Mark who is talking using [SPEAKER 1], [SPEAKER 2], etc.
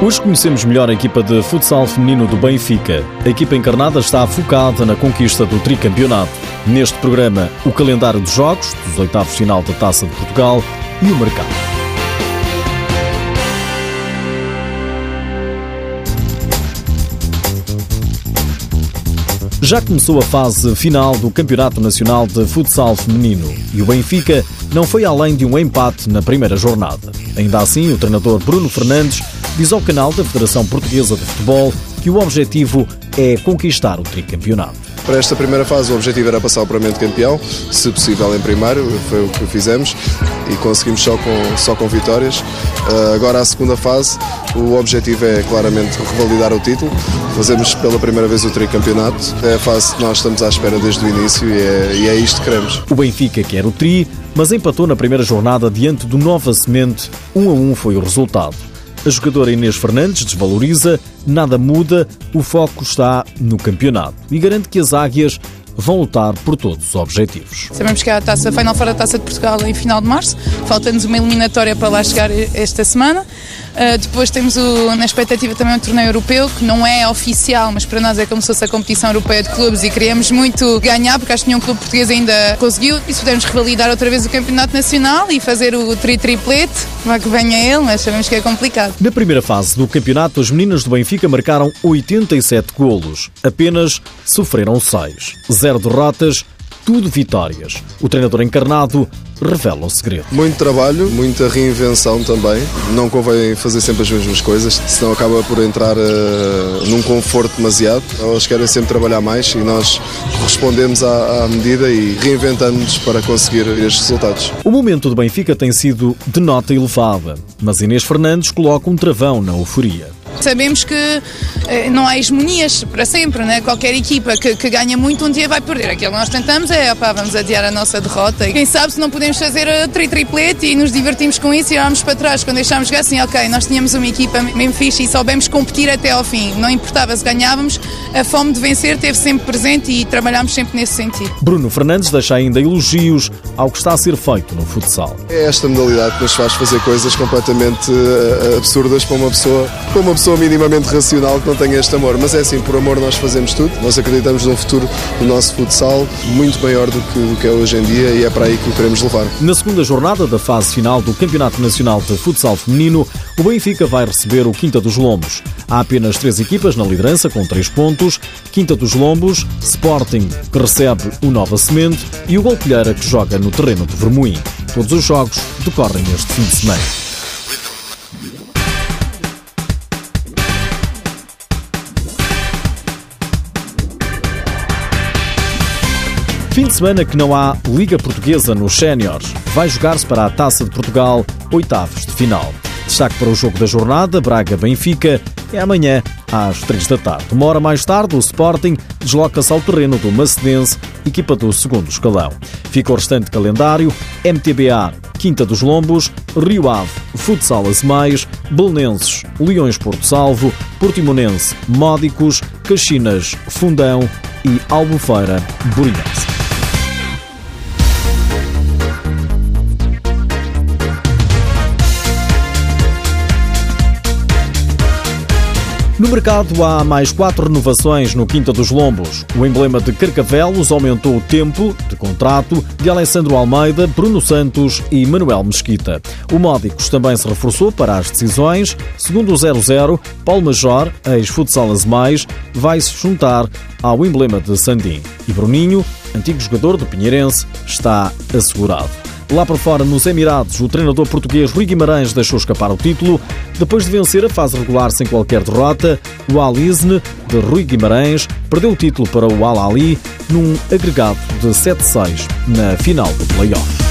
[SPEAKER 1] Hoje conhecemos melhor a equipa de futsal feminino do Benfica. A equipa encarnada está focada na conquista do tricampeonato. Neste programa, o calendário dos jogos, dos oitavos final da Taça de Portugal e o mercado. Já começou a fase final do Campeonato Nacional de Futsal Feminino e o Benfica não foi além de um empate na primeira jornada. Ainda assim, o treinador Bruno Fernandes diz ao canal da Federação Portuguesa de Futebol que o objetivo é conquistar o tricampeonato.
[SPEAKER 2] Para esta primeira fase, o objetivo era passar o Parlamento campeão, se possível em primeiro, foi o que fizemos e conseguimos só com, só com vitórias. Uh, agora, a segunda fase, o objetivo é claramente revalidar o título. Fazemos pela primeira vez o tricampeonato. É a fase que nós estamos à espera desde o início e é, e é isto que queremos.
[SPEAKER 1] O Benfica quer o tri, mas empatou na primeira jornada diante do Nova Semente. 1 um a 1 um foi o resultado. A jogadora Inês Fernandes desvaloriza, nada muda, o foco está no campeonato e garante que as águias vão lutar por todos os objetivos.
[SPEAKER 3] Sabemos que há a taça Final Four da Taça de Portugal em final de março, falta-nos uma eliminatória para lá chegar esta semana. Uh, depois temos o, na expectativa também o torneio europeu, que não é oficial, mas para nós é como se fosse a competição europeia de clubes e queríamos muito ganhar, porque acho que nenhum clube português ainda conseguiu. E se pudermos revalidar outra vez o campeonato nacional e fazer o tri-triplete, vai que venha ele, mas sabemos que é complicado.
[SPEAKER 1] Na primeira fase do campeonato, as meninas do Benfica marcaram 87 golos, apenas sofreram 6. Zero derrotas, tudo vitórias. O treinador encarnado revela o segredo.
[SPEAKER 2] Muito trabalho, muita reinvenção também. Não convém fazer sempre as mesmas coisas, senão acaba por entrar uh, num conforto demasiado. Elas querem sempre trabalhar mais e nós respondemos à, à medida e reinventamos para conseguir estes resultados.
[SPEAKER 1] O momento do Benfica tem sido de nota elevada, mas Inês Fernandes coloca um travão na euforia.
[SPEAKER 3] Sabemos que eh, não há hegemonias para sempre, né? qualquer equipa que, que, ganha muito um dia vai perder. Aquilo que nós tentamos é, opá, vamos adiar a nossa derrota. Quem sabe se não podemos fazer a tri-triplete e nos divertimos com isso e olhamos para trás quando deixámos jogar assim, ok, nós tínhamos uma equipa mesmo fixe e soubemos competir até ao fim. Não importava se ganhávamos, a fome de vencer teve sempre presente e trabalhámos sempre nesse sentido.
[SPEAKER 1] Bruno Fernandes deixa ainda elogios ao que está a ser feito no futsal.
[SPEAKER 2] É esta modalidade que nos faz fazer coisas completamente eh, absurdas para uma pessoa, para uma pessoa pessoa minimamente racional que não tenha este amor. Mas é assim, por amor nós fazemos tudo. Nós acreditamos num futuro do nosso futsal muito maior do que, do que é hoje em dia e é para aí que o queremos levar.
[SPEAKER 1] Na segunda jornada da fase final do Campeonato Nacional de Futsal Feminino, o Benfica vai receber o Quinta dos Lombos. Há apenas três equipas na liderança com três pontos. Quinta dos Lombos, Sporting, que recebe o Nova Semente, e o Golpilheira, que joga no terreno de Vermoim. Todos os jogos decorrem este fim de semana. Fim de semana que não há Liga Portuguesa nos Séniores. Vai jogar-se para a Taça de Portugal, oitavos de final. Destaque para o jogo da jornada, Braga-Benfica, é amanhã às 3 da tarde. Uma hora mais tarde, o Sporting desloca-se ao terreno do Macedense, equipa do segundo escalão. Fica o restante calendário, MTBA, Quinta dos Lombos, Rio Ave, Futsal Azemais, Belenenses, Leões Porto Salvo, Portimonense, Módicos, Caxinas, Fundão e Albufeira, Borinhense. No mercado há mais quatro renovações no Quinta dos Lombos. O emblema de Carcavelos aumentou o tempo de contrato de Alessandro Almeida, Bruno Santos e Manuel Mesquita. O Módicos também se reforçou para as decisões. Segundo o 00, Paulo Major, ex-futsal Mais, vai se juntar ao emblema de Sandim. E Bruninho, antigo jogador do Pinheirense, está assegurado. Lá por fora, nos Emirados, o treinador português Rui Guimarães deixou escapar o título. Depois de vencer a fase regular sem qualquer derrota, o Alisne, de Rui Guimarães, perdeu o título para o Al Ali num agregado de 7-6 na final do play-off.